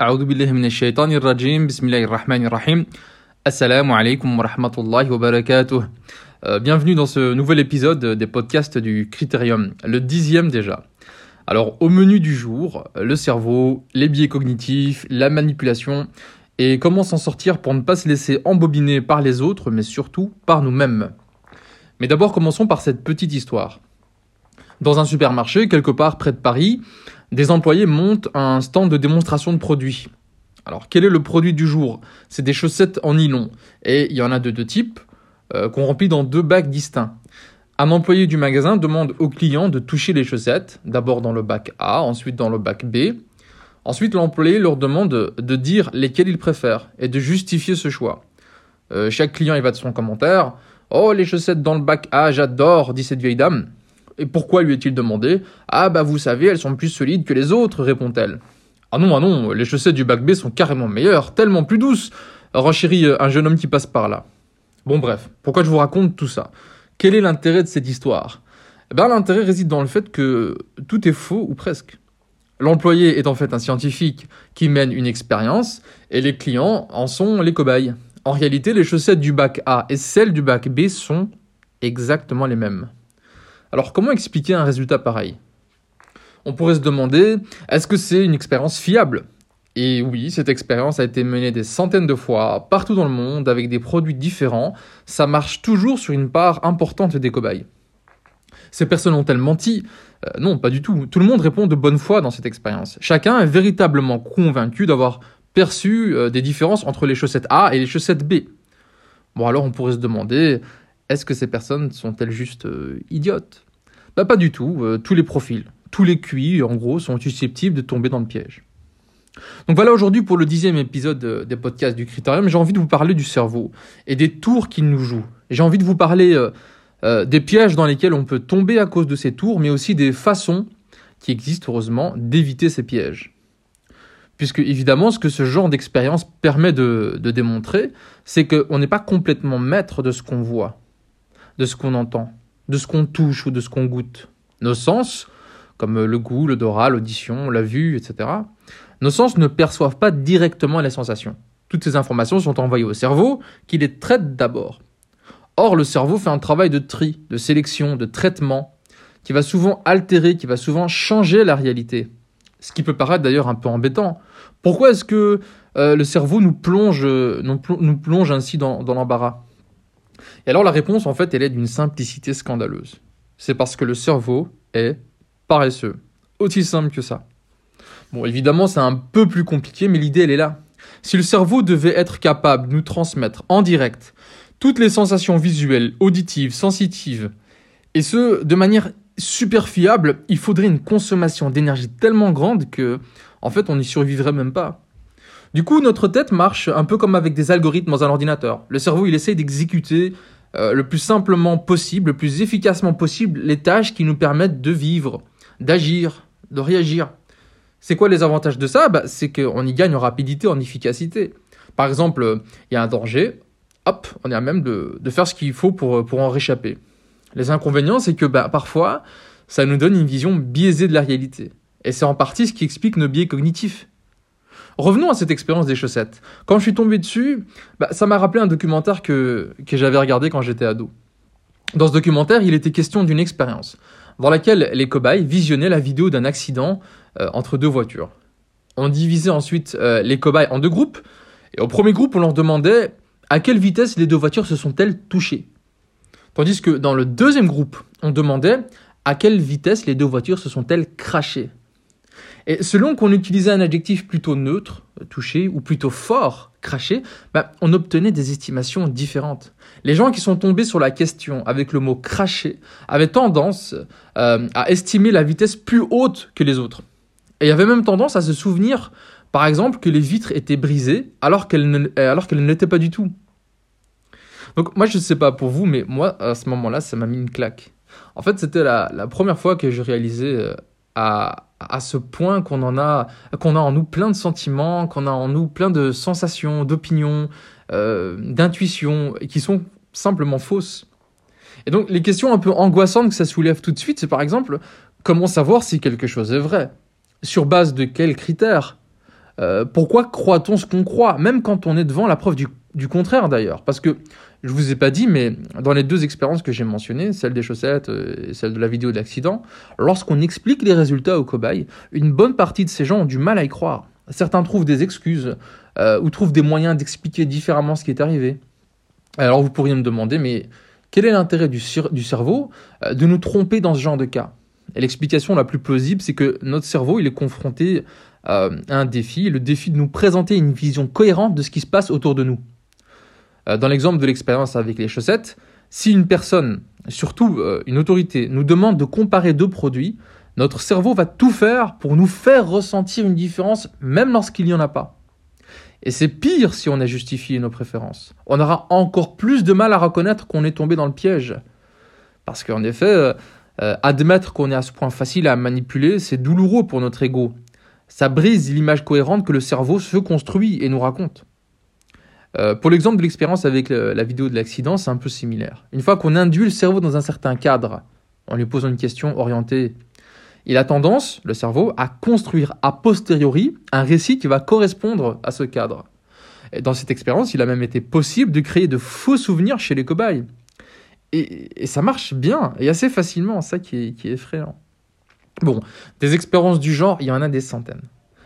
أعوذ بالله من الشيطان الرجيم بسم الله الرحمن الرحيم Assalamu alaikum wa rahmatullahi wa barakatuh. Euh, bienvenue dans ce nouvel épisode des podcasts du Critérium, le dixième déjà. Alors au menu du jour, le cerveau, les biais cognitifs, la manipulation et comment s'en sortir pour ne pas se laisser embobiner par les autres, mais surtout par nous-mêmes. Mais d'abord commençons par cette petite histoire. Dans un supermarché, quelque part près de Paris, des employés montent un stand de démonstration de produits. Alors, quel est le produit du jour? C'est des chaussettes en nylon. Et il y en a de deux types, euh, qu'on remplit dans deux bacs distincts. Un employé du magasin demande au client de toucher les chaussettes, d'abord dans le bac A, ensuite dans le bac B. Ensuite, l'employé leur demande de dire lesquels il préfère et de justifier ce choix. Euh, chaque client y va de son commentaire. Oh, les chaussettes dans le bac A, j'adore, dit cette vieille dame. Et pourquoi lui est-il demandé? Ah bah vous savez, elles sont plus solides que les autres, répond-elle. Ah non, ah non, les chaussettes du bac B sont carrément meilleures, tellement plus douces, renchérit un jeune homme qui passe par là. Bon bref, pourquoi je vous raconte tout ça? Quel est l'intérêt de cette histoire? Eh bien l'intérêt réside dans le fait que tout est faux ou presque. L'employé est en fait un scientifique qui mène une expérience et les clients en sont les cobayes. En réalité, les chaussettes du bac A et celles du bac B sont exactement les mêmes. Alors comment expliquer un résultat pareil? On pourrait se demander, est-ce que c'est une expérience fiable? Et oui, cette expérience a été menée des centaines de fois partout dans le monde avec des produits différents. Ça marche toujours sur une part importante des cobayes. Ces personnes ont-elles menti euh, Non, pas du tout. Tout le monde répond de bonne foi dans cette expérience. Chacun est véritablement convaincu d'avoir perçu euh, des différences entre les chaussettes A et les chaussettes B. Bon alors on pourrait se demander, est-ce que ces personnes sont-elles juste euh, idiotes? Bah, Pas du tout, euh, tous les profils, tous les QI, en gros, sont susceptibles de tomber dans le piège. Donc voilà aujourd'hui pour le dixième épisode euh, des podcasts du Critérium, j'ai envie de vous parler du cerveau et des tours qu'il nous joue. J'ai envie de vous parler des pièges dans lesquels on peut tomber à cause de ces tours, mais aussi des façons qui existent heureusement d'éviter ces pièges. Puisque évidemment, ce que ce genre d'expérience permet de, de démontrer, c'est qu'on n'est pas complètement maître de ce qu'on voit de ce qu'on entend, de ce qu'on touche ou de ce qu'on goûte. Nos sens, comme le goût, l'odorat, l'audition, la vue, etc., nos sens ne perçoivent pas directement les sensations. Toutes ces informations sont envoyées au cerveau qui les traite d'abord. Or, le cerveau fait un travail de tri, de sélection, de traitement, qui va souvent altérer, qui va souvent changer la réalité. Ce qui peut paraître d'ailleurs un peu embêtant. Pourquoi est-ce que euh, le cerveau nous plonge, nous, plonge ainsi dans l'embarras? Et alors la réponse, en fait, elle est d'une simplicité scandaleuse. C'est parce que le cerveau est paresseux. Aussi simple que ça. Bon, évidemment, c'est un peu plus compliqué, mais l'idée, elle est là. Si le cerveau devait être capable de nous transmettre en direct toutes les sensations visuelles, auditives, sensitives, et ce, de manière super fiable, il faudrait une consommation d'énergie tellement grande que, en fait, on n'y survivrait même pas. Du coup, notre tête marche un peu comme avec des algorithmes dans un ordinateur. Le cerveau, il essaye d'exécuter euh, le plus simplement possible, le plus efficacement possible, les tâches qui nous permettent de vivre, d'agir, de réagir. C'est quoi les avantages de ça? Bah, C'est qu'on y gagne en rapidité, en efficacité. Par exemple, il y a un danger, hop, on est à même de, faire ce qu'il faut pour, pour en réchapper. Les inconvénients, c'est que bah, parfois, ça nous donne une vision biaisée de la réalité. Et c'est en partie ce qui explique nos biais cognitifs. Revenons à cette expérience des chaussettes. Quand je suis tombé dessus, bah, ça m'a rappelé un documentaire que, j'avais regardé quand j'étais ado. Dans ce documentaire, il était question d'une expérience dans laquelle les cobayes visionnaient la vidéo d'un accident euh, entre deux voitures. On divisait ensuite euh, les cobayes en deux groupes, et au premier groupe, on leur demandait à quelle vitesse les deux voitures se sont-elles touchées. Tandis que dans le deuxième groupe, on demandait à quelle vitesse les deux voitures se sont-elles crachées. Et selon qu'on utilisait un adjectif plutôt neutre, touché, ou plutôt fort, craché, bah, on obtenait des estimations différentes. Les gens qui sont tombés sur la question avec le mot craché avaient tendance euh, à estimer la vitesse plus haute que les autres. Et il y avait même tendance à se souvenir, par exemple, que les vitres étaient brisées alors qu'elles ne, alors qu'elles ne l'étaient pas du tout. Donc moi je ne sais pas pour vous, mais moi à ce moment-là ça m'a mis une claque. En fait c'était la, la première fois que je réalisais euh, à, à ce point qu'on en a, qu'on a en nous plein de sentiments, qu'on a en nous plein de sensations, d'opinions, euh, d'intuitions, qui sont simplement fausses. Et donc les questions un peu angoissantes que ça soulève tout de suite, c'est par exemple comment savoir si quelque chose est vrai? Sur base de quels critères? Euh, pourquoi croit-on ce qu'on croit, même quand on est devant la preuve du, du contraire d'ailleurs Parce que je vous ai pas dit, mais dans les deux expériences que j'ai mentionnées, celle des chaussettes et celle de la vidéo d'accident, lorsqu'on explique les résultats aux cobayes, une bonne partie de ces gens ont du mal à y croire. Certains trouvent des excuses euh, ou trouvent des moyens d'expliquer différemment ce qui est arrivé. Alors vous pourriez me demander, mais quel est l'intérêt du, cerveau euh, de nous tromper dans ce genre de cas? Et l'explication la plus plausible, c'est que notre cerveau, il est confronté euh, à un défi, le défi de nous présenter une vision cohérente de ce qui se passe autour de nous. Dans l'exemple de l'expérience avec les chaussettes, si une personne, surtout une autorité, nous demande de comparer deux produits, notre cerveau va tout faire pour nous faire ressentir une différence, même lorsqu'il n'y en a pas. Et c'est pire si on a justifié nos préférences. On aura encore plus de mal à reconnaître qu'on est tombé dans le piège. Parce qu'en effet, euh, euh, admettre qu'on est à ce point facile à manipuler, c'est douloureux pour notre ego. Ça brise l'image cohérente que le cerveau se construit et nous raconte. Euh, pour l'exemple de l'expérience avec la vidéo de l'accident, c'est un peu similaire. Une fois qu'on induit le cerveau dans un certain cadre, en lui posant une question orientée il a tendance, le cerveau, à construire a posteriori un récit qui va correspondre à ce cadre. Et dans cette expérience, il a même été possible de créer de faux souvenirs chez les cobayes. Et, ça marche bien, et assez facilement, ça qui est, effrayant. Bon, des expériences du genre, il y en a des centaines.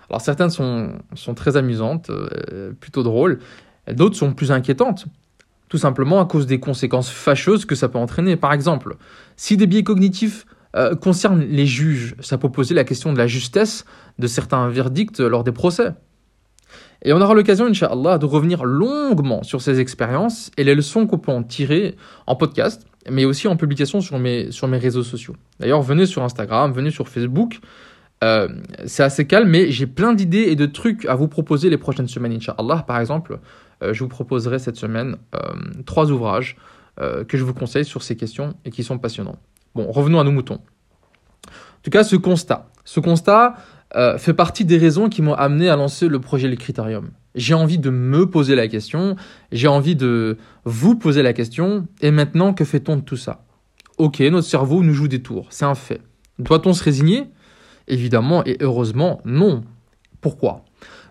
Alors certaines sont, très amusantes, euh, plutôt drôles, d'autres sont plus inquiétantes tout simplement à cause des conséquences fâcheuses que ça peut entraîner. Par exemple, si des biais cognitifs euh, concerne les juges, ça peut poser la question de la justesse de certains verdicts lors des procès. Et on aura l'occasion, Inch'Allah, de revenir longuement sur ces expériences et les leçons qu'on peut en tirer en podcast, mais aussi en publication sur mes, réseaux sociaux. D'ailleurs, venez sur Instagram, venez sur Facebook. Euh, c'est assez calme, mais j'ai plein d'idées et de trucs à vous proposer les prochaines semaines, Inch'Allah. Par exemple, je vous proposerai cette semaine trois ouvrages que je vous conseille sur ces questions et qui sont passionnants. Bon, revenons à nos moutons. En tout cas, ce constat. Ce constat euh, fait partie des raisons qui m'ont amené à lancer le projet Le Critérium. J'ai envie de me poser la question, j'ai envie de vous poser la question, et maintenant, que fait-on de tout ça? Ok, notre cerveau nous joue des tours, c'est un fait. Doit-on se résigner? Évidemment et heureusement, non. Pourquoi?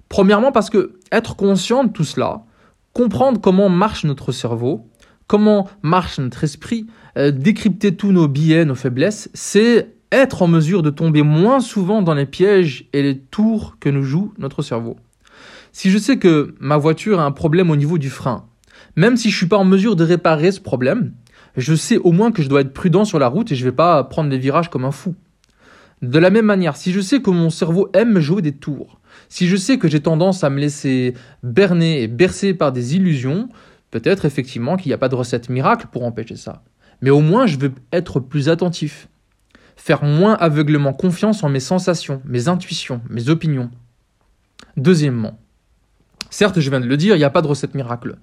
Premièrement parce que être conscient de tout cela, comprendre comment marche notre cerveau, comment marche notre esprit, euh, décrypter tous nos biais, nos faiblesses, c'est être en mesure de tomber moins souvent dans les pièges et les tours que nous joue notre cerveau. Si je sais que ma voiture a un problème au niveau du frein, même si je suis pas en mesure de réparer ce problème, je sais au moins que je dois être prudent sur la route et je vais pas prendre des virages comme un fou. De la même manière, si je sais que mon cerveau aime jouer des tours, si je sais que j'ai tendance à me laisser berner et bercer par des illusions, Peut-être effectivement qu'il n'y a pas de recette miracle pour empêcher ça. Mais au moins, je veux être plus attentif. Faire moins aveuglement confiance en mes sensations, mes intuitions, mes opinions. Deuxièmement, certes, je viens de le dire, il n'y a pas de recette miracle.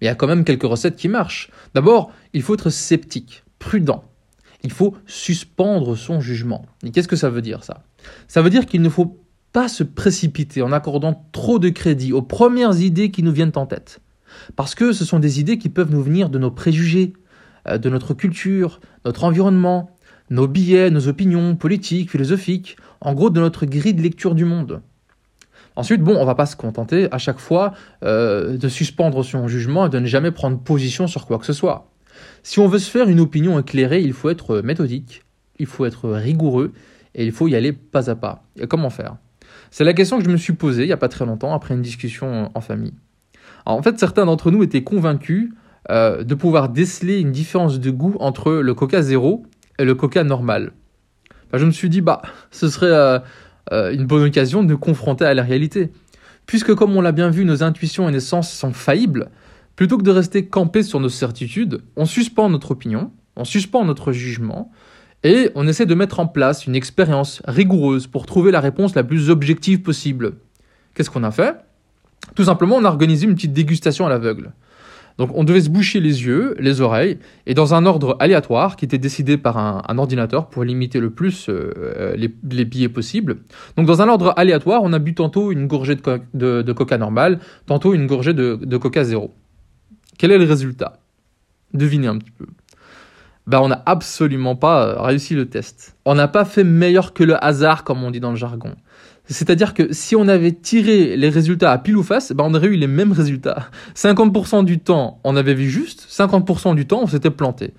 Mais il y a quand même quelques recettes qui marchent. D'abord, il faut être sceptique, prudent. Il faut suspendre son jugement. Et qu'est-ce que ça veut dire ça? Ça veut dire qu'il ne faut pas se précipiter en accordant trop de crédit aux premières idées qui nous viennent en tête. Parce que ce sont des idées qui peuvent nous venir de nos préjugés, euh, de notre culture, notre environnement, nos billets, nos opinions politiques, philosophiques, en gros de notre grille de lecture du monde. Ensuite, bon, on va pas se contenter à chaque fois euh, de suspendre son jugement et de ne jamais prendre position sur quoi que ce soit. Si on veut se faire une opinion éclairée, il faut être méthodique, il faut être rigoureux et il faut y aller pas à pas. Et comment faire? C'est la question que je me suis posée il n'y a pas très longtemps après une discussion en famille en fait, certains d'entre nous étaient convaincus euh, de pouvoir déceler une différence de goût entre le coca zéro et le coca normal. je me suis dit, bah, ce serait euh, euh, une bonne occasion de nous confronter à la réalité. Puisque, comme on l'a bien vu, nos intuitions et nos sens sont faillibles, plutôt que de rester campés sur nos certitudes, on suspend notre opinion, on suspend notre jugement, et on essaie de mettre en place une expérience rigoureuse pour trouver la réponse la plus objective possible. Qu'est-ce qu'on a fait? Tout simplement, on a organisé une petite dégustation à l'aveugle. Donc on devait se boucher les yeux, les oreilles, et dans un ordre aléatoire qui était décidé par un, ordinateur pour limiter le plus euh, les, les, billets possibles. Donc dans un ordre aléatoire, on a bu tantôt une gorgée de, coca normal, tantôt une gorgée de, coca zéro. Quel est le résultat? Devinez un petit peu. Ben, on n'a absolument pas réussi le test. On n'a pas fait meilleur que le hasard, comme on dit dans le jargon. C'est-à-dire que si on avait tiré les résultats à pile ou face, ben on aurait eu les mêmes résultats. 50% du temps, on avait vu juste, 50% du temps, on s'était planté.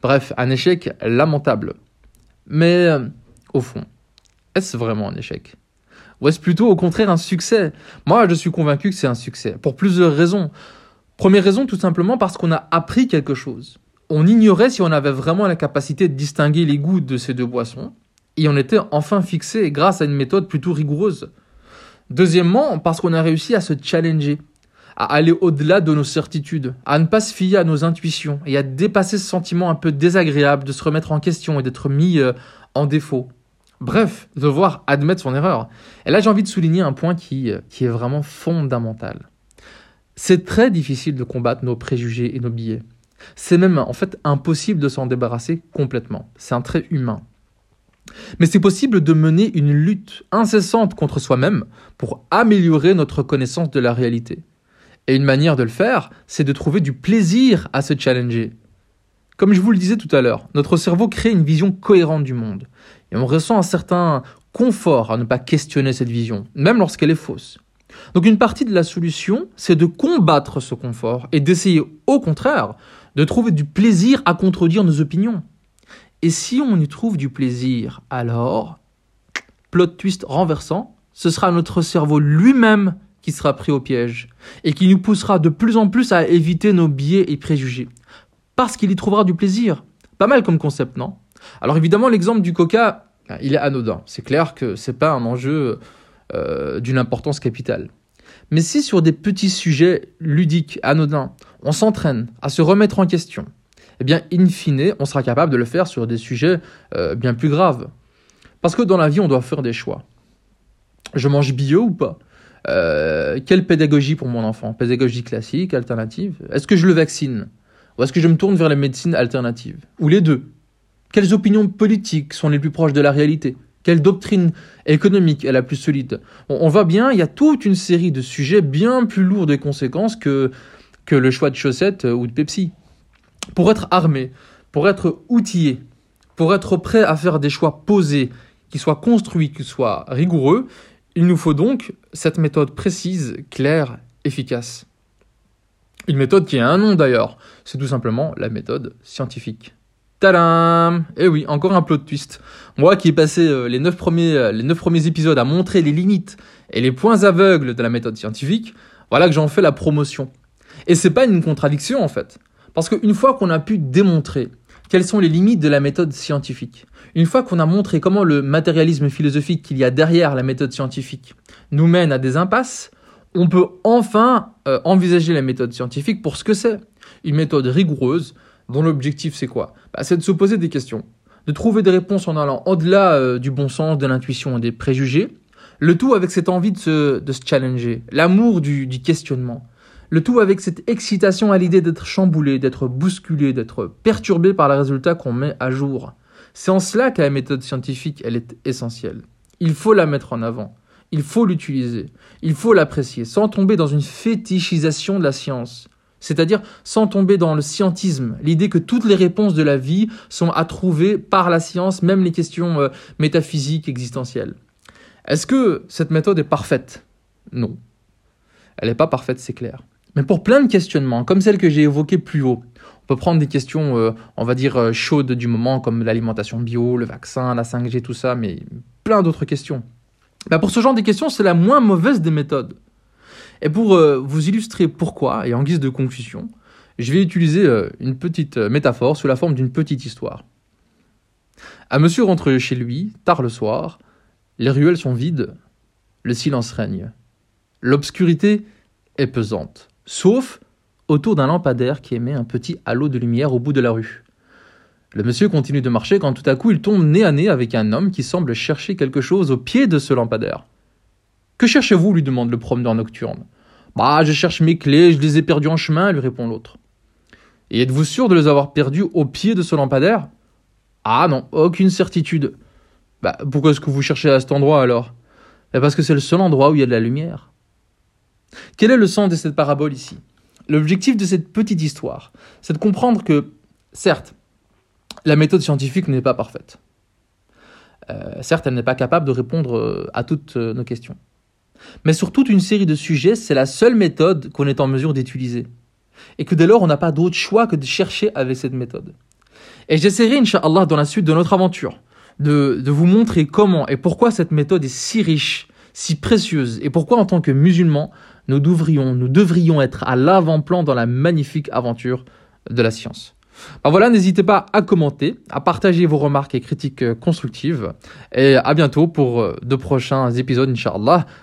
Bref, un échec lamentable. Mais euh, au fond, est-ce vraiment un échec? Ou est-ce plutôt au contraire un succès? Moi, je suis convaincu que c'est un succès, pour plusieurs raisons. Première raison, tout simplement parce qu'on a appris quelque chose. On ignorait si on avait vraiment la capacité de distinguer les goûts de ces deux boissons, et on était enfin fixé grâce à une méthode plutôt rigoureuse. Deuxièmement, parce qu'on a réussi à se challenger, à aller au-delà de nos certitudes, à ne pas se fier à nos intuitions et à dépasser ce sentiment un peu désagréable de se remettre en question et d'être mis euh, en défaut. Bref, devoir admettre son erreur. Et là, j'ai envie de souligner un point qui, euh, qui est vraiment fondamental. C'est très difficile de combattre nos préjugés et nos biais. C'est même en fait impossible de s'en débarrasser complètement. C'est un trait humain. Mais c'est possible de mener une lutte incessante contre soi-même pour améliorer notre connaissance de la réalité. Et une manière de le faire, c'est de trouver du plaisir à se challenger. Comme je vous le disais tout à l'heure, notre cerveau crée une vision cohérente du monde. Et on ressent un certain confort à ne pas questionner cette vision, même lorsqu'elle est fausse. Donc une partie de la solution, c'est de combattre ce confort et d'essayer au contraire de trouver du plaisir à contredire nos opinions. Et si on y trouve du plaisir, alors, plot twist renversant, ce sera notre cerveau lui-même qui sera pris au piège et qui nous poussera de plus en plus à éviter nos biais et préjugés. Parce qu'il y trouvera du plaisir. Pas mal comme concept, non? Alors évidemment, l'exemple du coca, il est anodin. C'est clair que c'est pas un enjeu euh, d'une importance capitale. Mais si sur des petits sujets ludiques, anodins, on s'entraîne à se remettre en question, eh bien, in fine, on sera capable de le faire sur des sujets euh, bien plus graves. Parce que dans la vie, on doit faire des choix. Je mange bio ou pas? Euh, Quelle pédagogie pour mon enfant? Pédagogie classique, alternative? Est-ce que je le vaccine? Ou est-ce que je me tourne vers les médecines alternatives? Ou les deux? Quelles opinions politiques sont les plus proches de la réalité? Quelle doctrine économique est la plus solide? On, voit bien, il y a toute une série de sujets bien plus lourds de conséquences que, que le choix de chaussettes ou de Pepsi pour être armé, pour être outillé, pour être prêt à faire des choix posés, qui soient construits, qui soient rigoureux, il nous faut donc cette méthode précise, claire, efficace. Une méthode qui a un nom d'ailleurs, c'est tout simplement la méthode scientifique. Tadam Eh oui, encore un plot twist. Moi qui ai passé euh, les neuf premiers, euh, les neuf premiers épisodes à montrer les limites et les points aveugles de la méthode scientifique, voilà que j'en fais la promotion. Et c'est pas une contradiction en fait. Parce qu'une fois qu'on a pu démontrer quelles sont les limites de la méthode scientifique, une fois qu'on a montré comment le matérialisme philosophique qu'il y a derrière la méthode scientifique nous mène à des impasses, on peut enfin euh, envisager la méthode scientifique pour ce que c'est. Une méthode rigoureuse dont l'objectif c'est quoi? Bah, C'est de se poser des questions, de trouver des réponses en allant au-delà euh, du bon sens, de l'intuition et des préjugés, le tout avec cette envie de se, challenger, l'amour du, du questionnement, le tout avec cette excitation à l'idée d'être chamboulé, d'être bousculé, d'être perturbé par les résultats qu'on met à jour. C'est en cela que la méthode scientifique, elle est essentielle. Il faut la mettre en avant. Il faut l'utiliser. Il faut l'apprécier, sans tomber dans une fétichisation de la science. C'est-à-dire sans tomber dans le scientisme, l'idée que toutes les réponses de la vie sont à trouver par la science, même les questions euh, métaphysiques, existentielles. Est-ce que cette méthode est parfaite? Non. Elle n'est pas parfaite, c'est clair. Mais pour plein de questionnements, comme celles que j'ai évoquées plus haut, on peut prendre des questions, euh, on va dire, euh, chaudes du moment, comme l'alimentation bio, le vaccin, la 5G, tout ça, mais plein d'autres questions. Bah pour ce genre de questions, c'est la moins mauvaise des méthodes. Et pour euh, vous illustrer pourquoi, et en guise de conclusion, je vais utiliser une petite métaphore sous la forme d'une petite histoire. Un monsieur rentre chez lui, tard le soir, les ruelles sont vides, le silence règne. L'obscurité est pesante sauf autour d'un lampadaire qui émet un petit halo de lumière au bout de la rue. Le monsieur continue de marcher quand tout à coup il tombe nez à nez avec un homme qui semble chercher quelque chose au pied de ce lampadaire. Que cherchez-vous lui demande le promeneur nocturne. Bah, je cherche mes clés, je les ai perdues en chemin, lui répond l'autre. Et êtes-vous sûr de les avoir perdues au pied de ce lampadaire? Ah non, aucune certitude. Bah, pourquoi est-ce que vous cherchez à cet endroit alors? Bah, Parce que c'est le seul endroit où il y a de la lumière. Quel est le sens de cette parabole ici? L'objectif de cette petite histoire, c'est de comprendre que, certes, la méthode scientifique n'est pas parfaite. certes, elle n'est pas capable de répondre à toutes nos questions. Mais sur toute une série de sujets, c'est la seule méthode qu'on est en mesure d'utiliser. Et que dès lors, on n'a pas d'autre choix que de chercher avec cette méthode. Et j'essaierai, Inch'Allah, dans la suite de notre aventure, de, vous montrer comment et pourquoi cette méthode est si riche, si précieuse, et pourquoi en tant que musulmans, nous devrions, nous devrions être à l'avant-plan dans la magnifique aventure de la science. Ben voilà, n'hésitez pas à commenter, à partager vos remarques et critiques euh, constructives. Et à bientôt pour euh, de prochains épisodes, Inch'Allah.